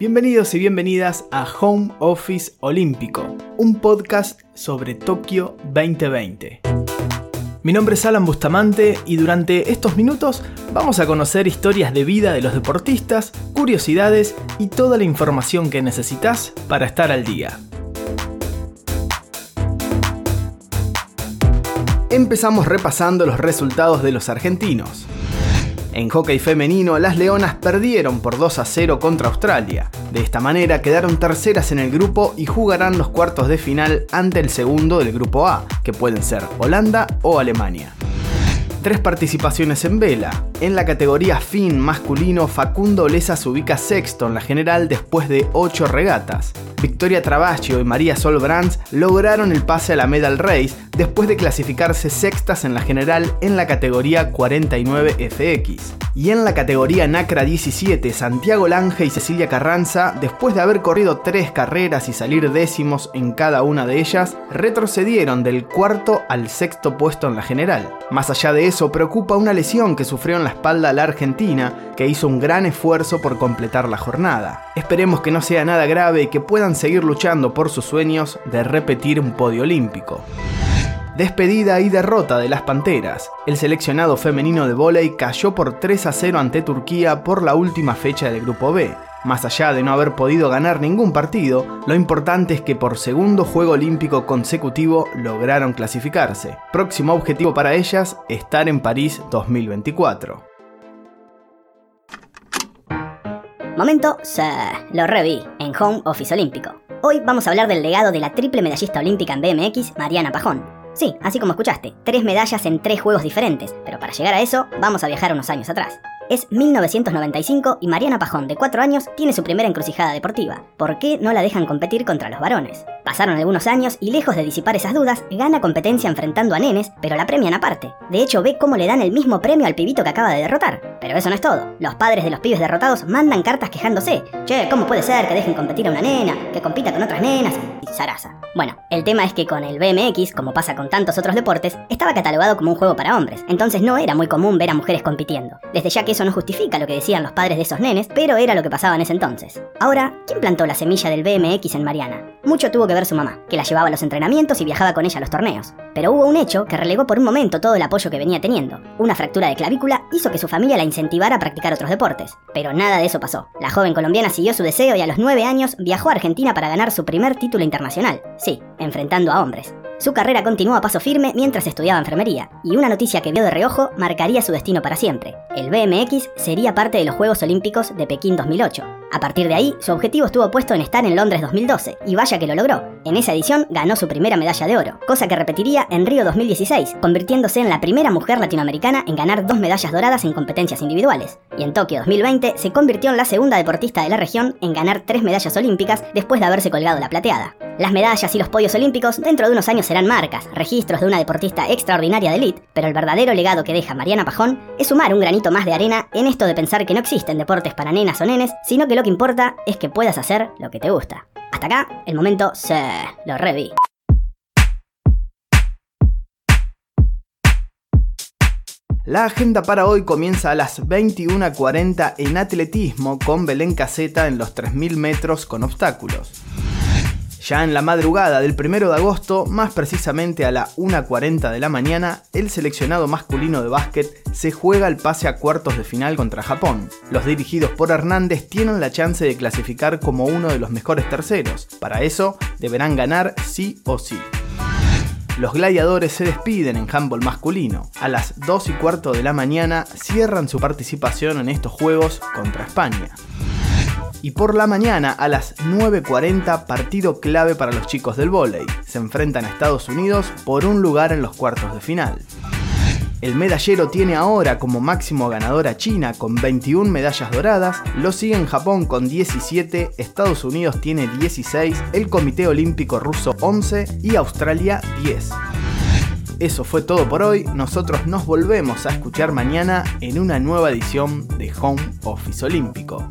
Bienvenidos y bienvenidas a Home Office Olímpico, un podcast sobre Tokio 2020. Mi nombre es Alan Bustamante y durante estos minutos vamos a conocer historias de vida de los deportistas, curiosidades y toda la información que necesitas para estar al día. Empezamos repasando los resultados de los argentinos. En hockey femenino, las Leonas perdieron por 2 a 0 contra Australia. De esta manera quedaron terceras en el grupo y jugarán los cuartos de final ante el segundo del grupo A, que pueden ser Holanda o Alemania tres participaciones en vela. En la categoría fin masculino, Facundo Leza se ubica sexto en la general después de ocho regatas. Victoria Trabacio y María Sol Brands lograron el pase a la Medal Race después de clasificarse sextas en la general en la categoría 49 FX. Y en la categoría NACRA 17, Santiago Lange y Cecilia Carranza, después de haber corrido tres carreras y salir décimos en cada una de ellas, retrocedieron del cuarto al sexto puesto en la general. Más allá de eso, preocupa una lesión que sufrió en la espalda la Argentina, que hizo un gran esfuerzo por completar la jornada. Esperemos que no sea nada grave y que puedan seguir luchando por sus sueños de repetir un podio olímpico. Despedida y derrota de las Panteras. El seleccionado femenino de vóley cayó por 3 a 0 ante Turquía por la última fecha del Grupo B. Más allá de no haber podido ganar ningún partido, lo importante es que por segundo juego olímpico consecutivo lograron clasificarse. Próximo objetivo para ellas, estar en París 2024. Momento, se lo reví en Home Office Olímpico. Hoy vamos a hablar del legado de la triple medallista olímpica en BMX, Mariana Pajón. Sí, así como escuchaste, tres medallas en tres juegos diferentes, pero para llegar a eso vamos a viajar unos años atrás. Es 1995 y Mariana Pajón, de 4 años, tiene su primera encrucijada deportiva. ¿Por qué no la dejan competir contra los varones? Pasaron algunos años y lejos de disipar esas dudas, gana competencia enfrentando a nenes, pero la premian aparte. De hecho, ve cómo le dan el mismo premio al pibito que acaba de derrotar. Pero eso no es todo. Los padres de los pibes derrotados mandan cartas quejándose. Che, ¿cómo puede ser que dejen competir a una nena, que compita con otras nenas? Y zaraza. Bueno, el tema es que con el BMX, como pasa con tantos otros deportes, estaba catalogado como un juego para hombres. Entonces no era muy común ver a mujeres compitiendo. Desde ya que eso no justifica lo que decían los padres de esos nenes, pero era lo que pasaba en ese entonces. Ahora, ¿quién plantó la semilla del BMX en Mariana? Mucho tuvo que ver su mamá, que la llevaba a los entrenamientos y viajaba con ella a los torneos. Pero hubo un hecho que relegó por un momento todo el apoyo que venía teniendo. Una fractura de clavícula hizo que su familia la incentivara a practicar otros deportes. Pero nada de eso pasó. La joven colombiana siguió su deseo y a los 9 años viajó a Argentina para ganar su primer título internacional. Sí, enfrentando a hombres. Su carrera continuó a paso firme mientras estudiaba enfermería, y una noticia que vio de reojo marcaría su destino para siempre. El BMX sería parte de los Juegos Olímpicos de Pekín 2008. A partir de ahí, su objetivo estuvo puesto en estar en Londres 2012, y vaya que lo logró. En esa edición ganó su primera medalla de oro, cosa que repetiría en Río 2016, convirtiéndose en la primera mujer latinoamericana en ganar dos medallas doradas en competencias individuales. Y en Tokio 2020 se convirtió en la segunda deportista de la región en ganar tres medallas olímpicas después de haberse colgado la plateada. Las medallas y los podios olímpicos dentro de unos años serán marcas, registros de una deportista extraordinaria de elite, pero el verdadero legado que deja Mariana Pajón es sumar un granito más de arena en esto de pensar que no existen deportes para nenas o nenes, sino que lo que importa es que puedas hacer lo que te gusta. Hasta acá, el momento se lo reví. La agenda para hoy comienza a las 21.40 en atletismo con Belén Caseta en los 3.000 metros con obstáculos. Ya en la madrugada del 1 de agosto, más precisamente a la 1.40 de la mañana, el seleccionado masculino de básquet se juega el pase a cuartos de final contra Japón. Los dirigidos por Hernández tienen la chance de clasificar como uno de los mejores terceros. Para eso, deberán ganar sí o sí. Los gladiadores se despiden en handball masculino. A las 2 y cuarto de la mañana cierran su participación en estos juegos contra España. Y por la mañana a las 9.40 partido clave para los chicos del vóley. Se enfrentan a Estados Unidos por un lugar en los cuartos de final. El medallero tiene ahora como máximo ganador a China con 21 medallas doradas, lo sigue en Japón con 17, Estados Unidos tiene 16, el Comité Olímpico Ruso 11 y Australia 10. Eso fue todo por hoy, nosotros nos volvemos a escuchar mañana en una nueva edición de Home Office Olímpico.